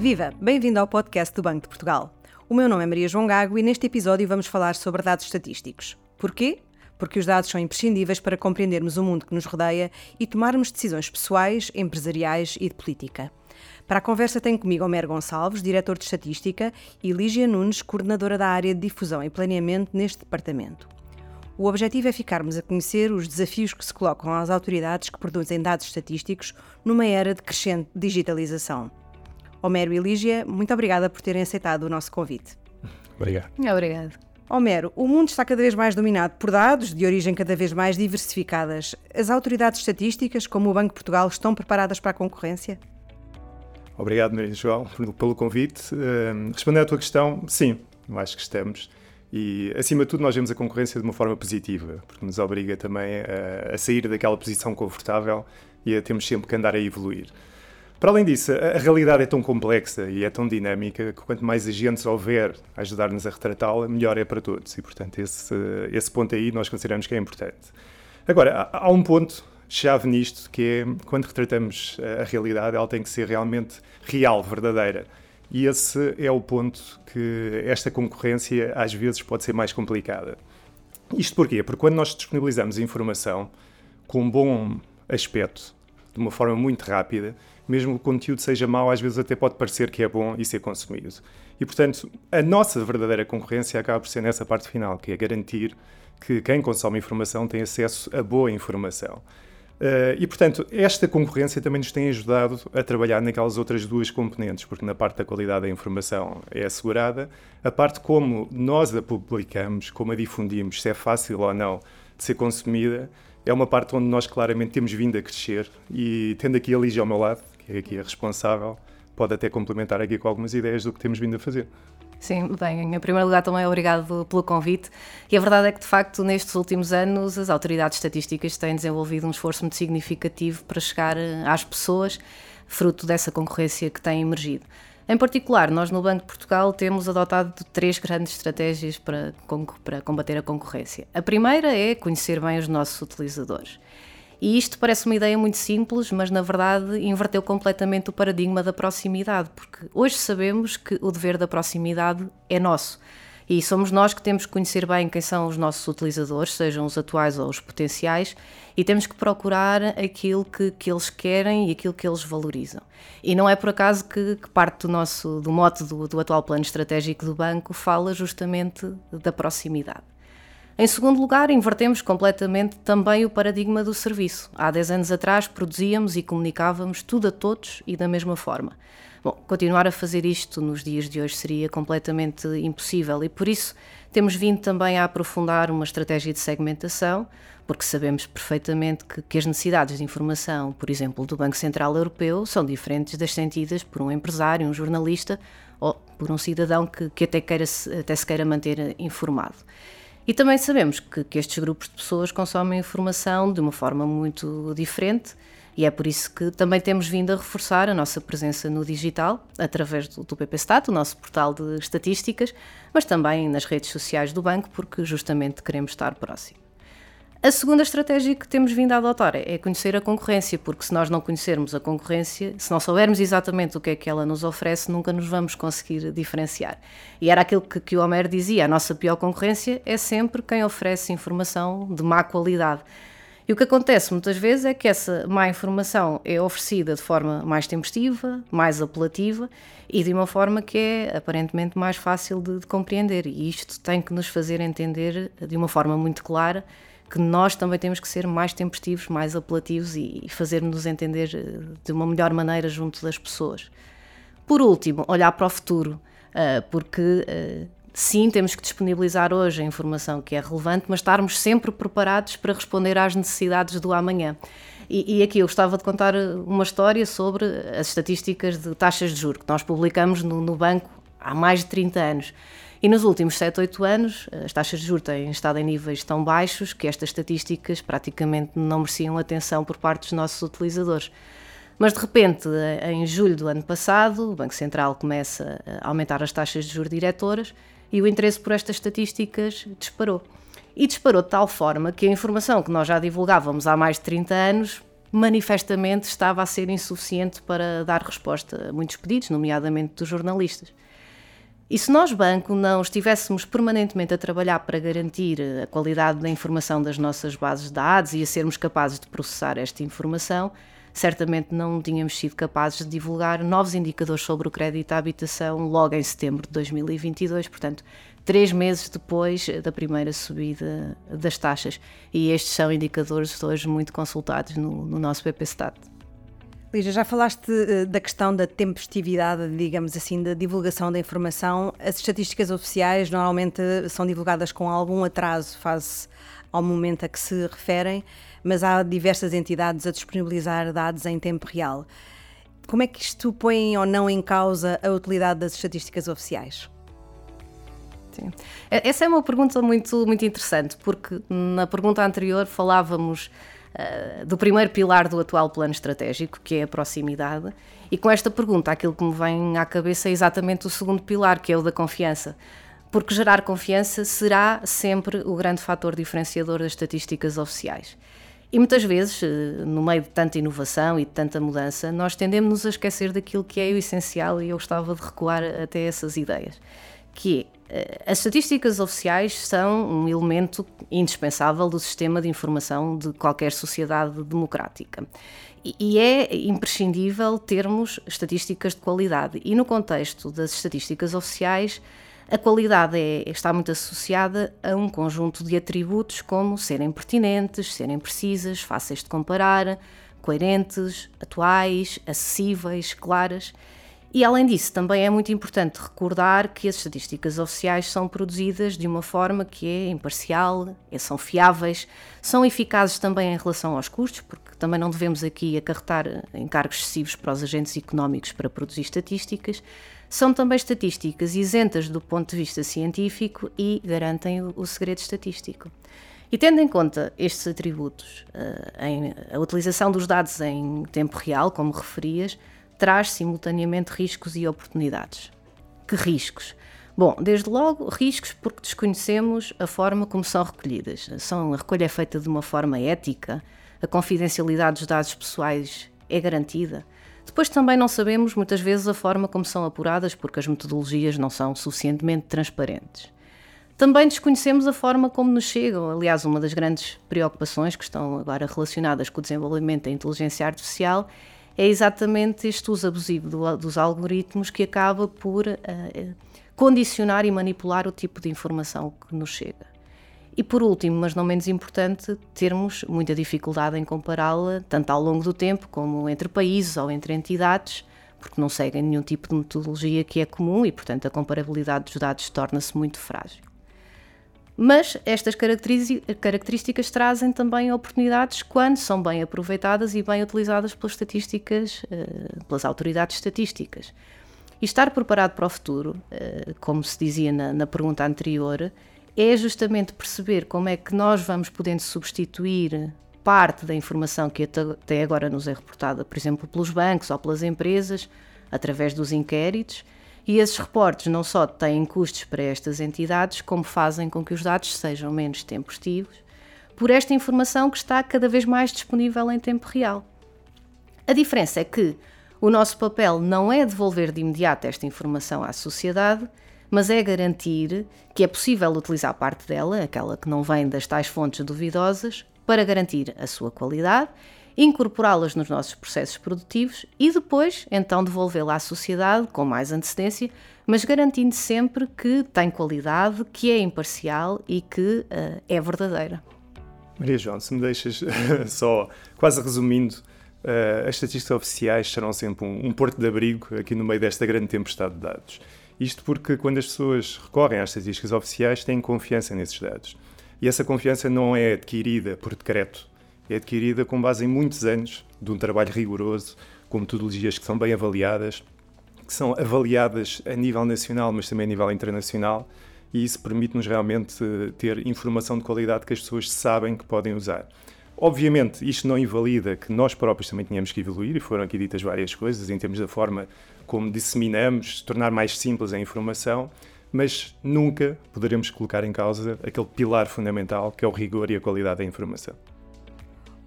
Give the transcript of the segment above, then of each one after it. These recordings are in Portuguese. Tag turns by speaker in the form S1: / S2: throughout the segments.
S1: Viva! Bem-vindo ao podcast do Banco de Portugal. O meu nome é Maria João Gago e neste episódio vamos falar sobre dados estatísticos. Porquê? Porque os dados são imprescindíveis para compreendermos o mundo que nos rodeia e tomarmos decisões pessoais, empresariais e de política. Para a conversa tenho comigo Homero Gonçalves, diretor de Estatística, e Lígia Nunes, coordenadora da área de Difusão e Planeamento neste departamento. O objetivo é ficarmos a conhecer os desafios que se colocam às autoridades que produzem dados estatísticos numa era de crescente digitalização. Homero e Lígia, muito obrigada por terem aceitado o nosso convite.
S2: Obrigado.
S3: Obrigado.
S1: Homero, o mundo está cada vez mais dominado por dados de origem cada vez mais diversificadas. As autoridades estatísticas, como o Banco de Portugal, estão preparadas para a concorrência?
S2: Obrigado, Maria João, pelo convite. Uh, respondendo à tua questão, sim, eu acho que estamos. E, acima de tudo, nós vemos a concorrência de uma forma positiva, porque nos obriga também a, a sair daquela posição confortável e a temos sempre que andar a evoluir. Para além disso, a, realidade é tão complexa e é tão dinâmica que quanto mais agentes houver a ajudar-nos a retratá-la, melhor é para todos. E, portanto, esse, esse ponto aí nós consideramos que é importante. Agora, há um ponto chave nisto que é quando retratamos a realidade, ela tem que ser realmente real, verdadeira. E esse é o ponto que esta concorrência às vezes pode ser mais complicada. Isto porquê? Porque quando nós disponibilizamos informação com um bom aspecto, de uma forma muito rápida, mesmo que o conteúdo seja mau, às vezes até pode parecer que é bom e ser consumido. E, portanto, a nossa verdadeira concorrência acaba por ser nessa parte final, que é garantir que quem consome informação tem acesso a boa informação. Uh, e, portanto, esta concorrência também nos tem ajudado a trabalhar naquelas outras duas componentes, porque na parte da qualidade da informação é assegurada, a parte como nós a publicamos, como a difundimos, se é fácil ou não de ser consumida, é uma parte onde nós claramente temos vindo a crescer e tendo aqui a Lígia ao meu lado, que é aqui a responsável, pode até complementar aqui com algumas ideias do que temos vindo a fazer.
S3: Sim, bem, em primeiro lugar também obrigado pelo convite. E a verdade é que, de facto, nestes últimos anos, as autoridades estatísticas têm desenvolvido um esforço muito significativo para chegar eh, às pessoas, fruto dessa concorrência que tem emergido. Em particular, nós no Banco de Portugal temos adotado três grandes estratégias para, para combater a concorrência. A primeira é conhecer bem os nossos utilizadores. E isto parece uma ideia muito simples, mas na verdade inverteu completamente o paradigma da proximidade, porque hoje sabemos que o dever da proximidade é nosso. E somos nós que temos que conhecer bem quem são os nossos utilizadores, sejam os atuais ou os potenciais, e temos que procurar aquilo que, que eles querem e aquilo que eles valorizam. E não é por acaso que, que parte do nosso do mote do, do atual plano estratégico do banco fala justamente da proximidade. Em segundo lugar, invertemos completamente também o paradigma do serviço. Há 10 anos atrás produzíamos e comunicávamos tudo a todos e da mesma forma. Bom, continuar a fazer isto nos dias de hoje seria completamente impossível e por isso temos vindo também a aprofundar uma estratégia de segmentação, porque sabemos perfeitamente que, que, as necessidades de informação, por exemplo, do Banco Central Europeu, são diferentes das sentidas por um empresário, um jornalista ou por um cidadão que, que até, queira, até se queira manter informado. E também sabemos que, que, estes grupos de pessoas consomem informação de uma forma muito diferente e é por isso que também temos vindo a reforçar a nossa presença no digital, através do, do PPStat, o nosso portal de estatísticas, mas também nas redes sociais do banco, porque justamente queremos estar próximo. A segunda estratégia que temos vindo a adotar é conhecer a concorrência, porque se nós não conhecermos a concorrência, se não soubermos exatamente o que é que ela nos oferece, nunca nos vamos conseguir diferenciar. E era aquilo que, que o Homer dizia: a nossa pior concorrência é sempre quem oferece informação de má qualidade. E o que acontece muitas vezes é que essa má informação é oferecida de forma mais tempestiva, mais apelativa e de uma forma que é aparentemente mais fácil de, de compreender. E isto tem que nos fazer entender de uma forma muito clara que nós também temos que ser mais tempestivos, mais apelativos e fazer-nos entender eh, de uma melhor maneira junto das pessoas. Por último, olhar para o futuro, eh, porque eh, sim, temos que disponibilizar hoje a informação que é relevante, mas estarmos sempre preparados para responder às necessidades do amanhã. E, e, aqui eu gostava de contar uma história sobre as estatísticas de taxas de juros que nós publicamos no, no banco há mais de 30 anos. E nos últimos 7, 8 anos, as taxas de juros têm estado em níveis tão baixos que estas estatísticas praticamente não mereciam atenção por parte dos nossos utilizadores. Mas de repente, em julho do ano passado, o Banco Central começa a aumentar as taxas de juros diretoras e o interesse por estas estatísticas disparou. E disparou de tal forma que a informação que nós já divulgávamos há mais de 30 anos manifestamente estava a ser insuficiente para dar resposta a muitos pedidos, nomeadamente dos jornalistas. E se nós, banco, não estivéssemos permanentemente a trabalhar para garantir a qualidade da informação das nossas bases de dados e a sermos capazes de processar esta informação, certamente não tínhamos sido capazes de divulgar novos indicadores sobre o crédito à habitação logo em setembro de 2022, portanto, três meses depois da primeira subida das taxas. E estes são indicadores hoje muito consultados no, no nosso BPStat.
S1: Lígia, já falaste uh, da questão da tempestividade, digamos assim, da divulgação da informação. As estatísticas oficiais normalmente são divulgadas com algum atraso face ao momento a que se referem, mas há diversas entidades a disponibilizar dados em tempo real. Como é que isto põe ou não em causa a utilidade das estatísticas oficiais?
S3: Sim. Essa é uma pergunta muito, muito interessante, porque na pergunta anterior falávamos uh, do primeiro pilar do atual plano estratégico, que é a proximidade, e com esta pergunta aquilo que me vem à cabeça é exatamente o segundo pilar, que é o da confiança porque gerar confiança será sempre o grande fator diferenciador das estatísticas oficiais. E muitas vezes, eh, no meio de tanta inovação e de tanta mudança, nós tendemos-nos a esquecer daquilo que é o essencial e eu gostava de recuar até essas ideias, que é, eh, as estatísticas oficiais são um elemento indispensável do sistema de informação de qualquer sociedade democrática. E é imprescindível termos estatísticas de qualidade. E no contexto das estatísticas oficiais, a qualidade é, está muito associada a um conjunto de atributos como serem pertinentes, serem precisas, fáceis de comparar, coerentes, atuais, acessíveis, claras. E além disso, também é muito importante recordar que as estatísticas oficiais são produzidas de uma forma que é imparcial, são fiáveis, são eficazes também em relação aos custos, porque também não devemos aqui acarretar encargos excessivos para os agentes económicos para produzir estatísticas, são também estatísticas isentas do ponto de vista científico e garantem o, o segredo estatístico. E tendo em conta estes atributos, em, a utilização dos dados em tempo real, como referias, traz simultaneamente riscos e oportunidades. Que riscos? Bom, desde logo, riscos porque desconhecemos a forma como são recolhidas. São, a recolha é feita de uma forma ética, a confidencialidade dos dados pessoais é garantida. Depois também não sabemos muitas vezes a forma como são apuradas, porque as metodologias não são suficientemente transparentes. Também desconhecemos a forma como nos chegam. Aliás, uma das grandes preocupações que estão agora relacionadas com o desenvolvimento da inteligência artificial é exatamente este uso abusivo do, dos algoritmos que acaba por uh, condicionar e manipular o tipo de informação que nos chega. E por último, mas não menos importante, termos muita dificuldade em compará-la, tanto ao longo do tempo como entre países ou entre entidades, porque não seguem nenhum tipo de metodologia que é comum e, portanto, a comparabilidade dos dados torna-se muito frágil. Mas estas características trazem também oportunidades quando são bem aproveitadas e bem utilizadas pelas estatísticas, eh, pelas autoridades estatísticas. E estar preparado para o futuro, eh, como se dizia na, pergunta anterior, é justamente perceber como é que nós vamos podendo substituir parte da informação que até agora nos é reportada, por exemplo, pelos bancos ou pelas empresas, através dos inquéritos, e esses reportes não só têm custos para estas entidades, como fazem com que os dados sejam menos tempestivos, por esta informação que está cada vez mais disponível em tempo real. A diferença é que o nosso papel não é devolver de imediato esta informação à sociedade, mas é garantir que é possível utilizar parte dela, aquela que não vem das tais fontes duvidosas, para garantir a sua qualidade, incorporá-las nos nossos processos produtivos e depois, então, devolvê-la à sociedade com mais antecedência, mas garantindo sempre que tem qualidade, que é imparcial e que uh, é verdadeira.
S2: Maria João, se me deixas só, quase resumindo, uh, as estatísticas oficiais serão sempre um, um porto de abrigo aqui no meio desta grande tempestade de dados. Isto porque quando as pessoas recorrem às estatísticas oficiais têm confiança nesses dados. E essa confiança não é adquirida por decreto, é adquirida com base em muitos anos de um trabalho rigoroso, com metodologias que são bem avaliadas, que são avaliadas a nível nacional, mas também a nível internacional, e isso permite-nos realmente ter informação de qualidade que as pessoas sabem que podem usar. Obviamente, isto não invalida que nós próprios também tenhamos que evoluir, e foram aqui ditas várias coisas em termos da forma como disseminamos, tornar mais simples a informação, mas nunca poderemos colocar em causa aquele pilar fundamental que é o rigor e a qualidade da informação.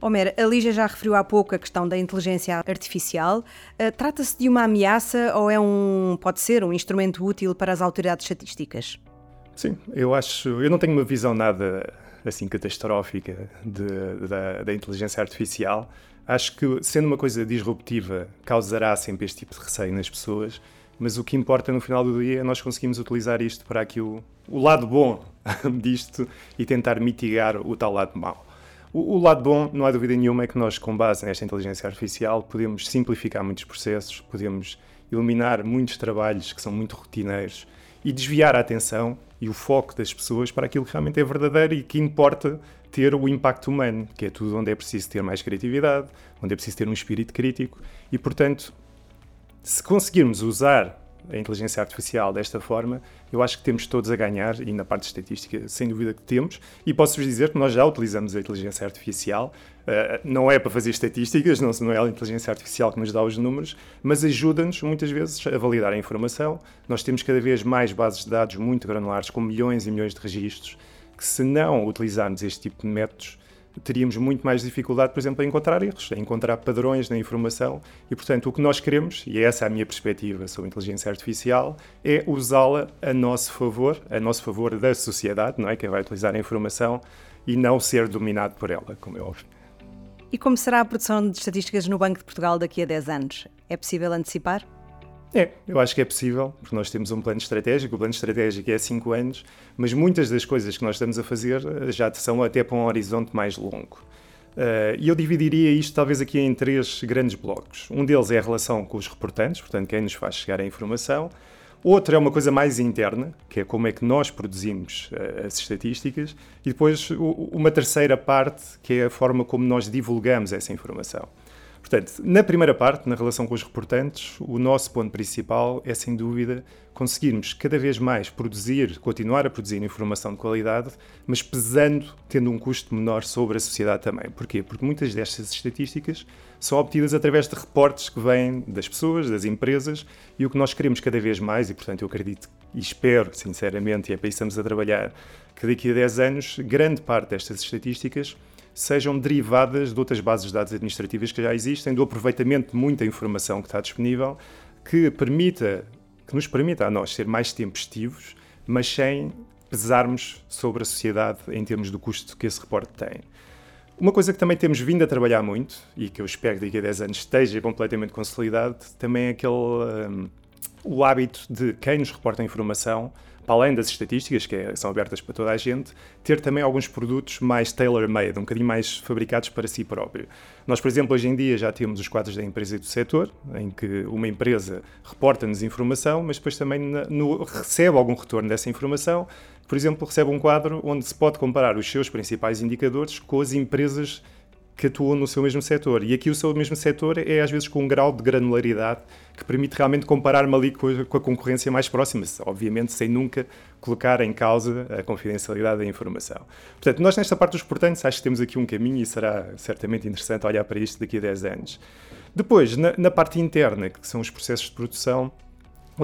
S1: Homer, a Lígia já referiu há pouco a questão da inteligência artificial. Uh, Trata-se de uma ameaça ou é um, pode ser um instrumento útil para as autoridades estatísticas?
S2: Sim, eu acho. Eu não tenho uma visão nada assim catastrófica de, da, da inteligência artificial. Acho que, sendo uma coisa disruptiva, causará sempre este tipo de receio nas pessoas, mas o que importa no final do dia é nós conseguimos utilizar isto para aqui o lado bom disto e tentar mitigar o tal lado mau. O, lado bom, não há dúvida nenhuma, é que nós, com base nesta inteligência artificial, podemos simplificar muitos processos, podemos eliminar muitos trabalhos que são muito rotineiros e desviar a atenção e o foco das pessoas para aquilo que realmente é verdadeiro e que importa ter o impacto humano, que é tudo onde é preciso ter mais criatividade, onde é preciso ter um espírito crítico e, portanto, se conseguirmos usar a inteligência artificial desta forma, eu acho que temos todos a ganhar, e na parte estatística, sem dúvida que temos, e posso-vos dizer que nós já utilizamos a inteligência artificial, uh, não é para fazer estatísticas, não, não é a inteligência artificial que nos dá os números, mas ajuda-nos muitas vezes a validar a informação. Nós temos cada vez mais bases de dados muito granulares, com milhões e milhões de registros, que se não utilizarmos este tipo de métodos, teríamos muito mais dificuldade, por exemplo, a encontrar erros, a encontrar padrões na informação e, portanto, o que nós queremos, e essa é a minha perspectiva sobre inteligência artificial, é usá-la a nosso favor, a nosso favor da sociedade, não é? Quem vai utilizar a informação e não ser dominado por ela, como é óbvio.
S1: E como será a produção de estatísticas no Banco de Portugal daqui a 10 anos? É possível antecipar?
S2: É, eu acho que é possível, porque nós temos um plano estratégico, o plano estratégico é 5 anos, mas muitas das coisas que nós estamos a fazer eh, já são até para um horizonte mais longo. Uh, e eu dividiria isto talvez aqui em três grandes blocos. Um deles é a relação com os reportantes, portanto, quem nos faz chegar a informação. Outro é uma coisa mais interna, que é como é que nós produzimos uh, as estatísticas. E depois o, uma terceira parte, que é a forma como nós divulgamos essa informação. Portanto, na primeira parte, na relação com os reportantes, o nosso ponto principal é, sem dúvida, conseguirmos cada vez mais produzir, continuar a produzir informação de qualidade, mas pesando, tendo um custo menor sobre a sociedade também. Porquê? Porque muitas destas estatísticas são obtidas através de reportes que vêm das pessoas, das empresas, e o que nós queremos cada vez mais, e portanto eu acredito e espero, sinceramente, e é para isso estamos a trabalhar, que daqui a 10 anos, grande parte destas estatísticas sejam derivadas de outras bases de dados administrativas que já existem, do aproveitamento de muita informação que está disponível, que permita, que nos permita a nós ser mais tempestivos, mas sem pesarmos sobre a sociedade em termos do custo que esse reporte tem. Uma coisa que também temos vindo a trabalhar muito e que eu espero que daqui a 10 anos esteja completamente consolidado, também é aquele um, o hábito de quem nos reporta a informação para além das estatísticas, que é, são abertas para toda a gente, ter também alguns produtos mais tailor-made, um bocadinho mais fabricados para si próprio. Nós, por exemplo, hoje em dia já temos os quadros da empresa e do setor, em que uma empresa reporta-nos informação, mas depois também no, recebe algum retorno dessa informação. Por exemplo, recebe um quadro onde se pode comparar os seus principais indicadores com as empresas que atuam no seu mesmo setor. E aqui o seu mesmo setor é às vezes com um grau de granularidade que permite realmente comparar-me ali com a, com a, concorrência mais próxima, obviamente sem nunca colocar em causa a confidencialidade da informação. Portanto, nós nesta parte dos portantes acho que temos aqui um caminho e será certamente interessante olhar para isto daqui a 10 anos. Depois, na, na parte interna, que são os processos de produção,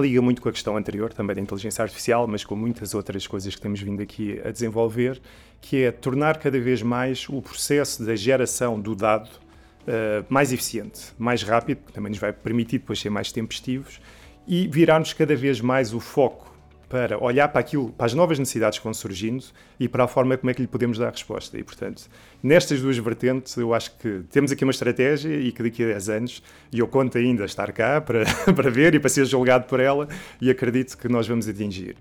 S2: liga muito com a questão anterior, também da inteligência artificial, mas com muitas outras coisas que temos vindo aqui a desenvolver, que é tornar cada vez mais o processo da geração do dado uh, mais eficiente, mais rápido, que também nos vai permitir depois ser mais tempestivos, e virarmos cada vez mais o foco para olhar para aquilo, para as novas necessidades que vão surgindo e para a forma como é que lhe podemos dar resposta. E, portanto, nestas duas vertentes, eu acho que temos aqui uma estratégia e que daqui a 10 anos, e eu conto ainda estar cá para, para ver e para ser julgado por ela, e acredito que nós vamos atingir.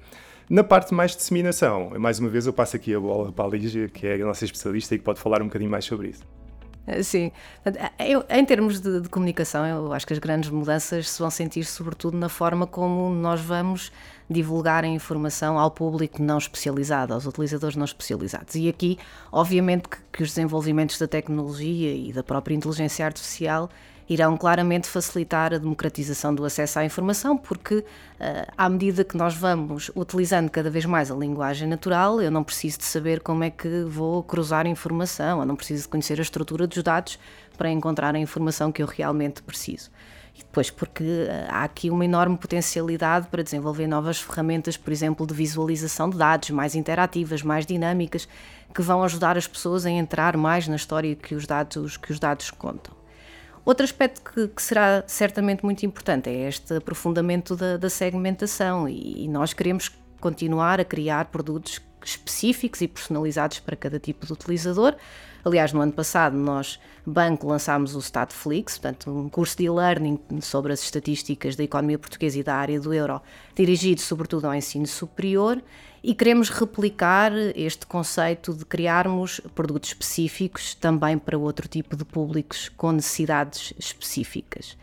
S2: Na parte mais de disseminação, mais uma vez eu passo aqui a bola para a Lígia, que é a nossa especialista e que pode falar um bocadinho mais sobre isso.
S3: Sim, eu, em termos de, de, comunicação, eu acho que as grandes mudanças se vão sentir sobretudo na forma como nós vamos divulgar a informação ao público não especializado, aos utilizadores não especializados. E aqui, obviamente, que, que os desenvolvimentos da tecnologia e da própria inteligência artificial irão claramente facilitar a democratização do acesso à informação, porque uh, à medida que nós vamos utilizando cada vez mais a linguagem natural, eu não preciso de saber como é que vou cruzar informação, eu não preciso de conhecer a estrutura dos dados para encontrar a informação que eu realmente preciso. E depois, porque eh, há aqui uma enorme potencialidade para desenvolver novas ferramentas, por exemplo, de visualização de dados mais interativas, mais dinâmicas, que vão ajudar as pessoas a entrar mais na história que os dados, que os dados contam. Outro aspecto que, que, será certamente muito importante é este aprofundamento da, da segmentação e, e, nós queremos continuar a criar produtos específicos e personalizados para cada tipo de utilizador. Aliás, no ano passado nós, banco, lançámos o Statflix, portanto um curso de e-learning sobre as estatísticas da economia portuguesa e da área do euro, dirigido sobretudo ao ensino superior e queremos replicar este conceito de criarmos produtos específicos também para outro tipo de públicos com necessidades específicas.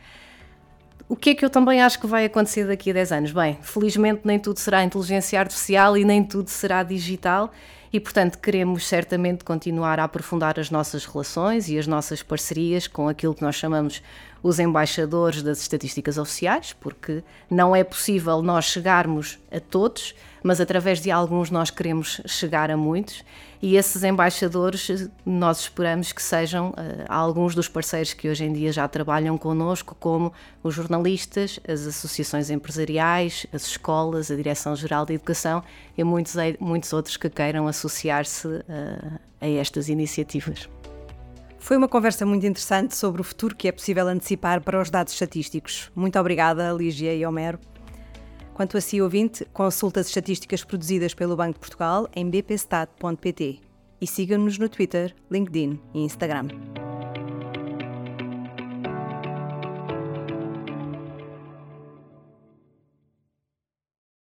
S3: O que é que eu também acho que vai acontecer daqui a 10 anos? Bem, felizmente nem tudo será inteligência artificial e nem tudo será digital e, portanto, queremos certamente continuar a aprofundar as nossas relações e as nossas parcerias com aquilo que nós chamamos os embaixadores das estatísticas oficiais, porque não é possível nós chegarmos a todos, mas através de alguns nós queremos chegar a muitos e esses embaixadores nós esperamos que sejam uh, alguns dos parceiros que hoje em dia já trabalham connosco, como os jornalistas, as associações empresariais, as escolas, a Direção-Geral de Educação e muitos, muitos outros que queiram associar-se uh, a estas iniciativas.
S1: Foi uma conversa muito interessante sobre o futuro que é possível antecipar para os dados estatísticos. Muito obrigada, Lígia e Homero. Quanto a si, ouvinte, consulte as estatísticas produzidas pelo Banco de Portugal em bpstat.pt e siga-nos no Twitter, LinkedIn e Instagram.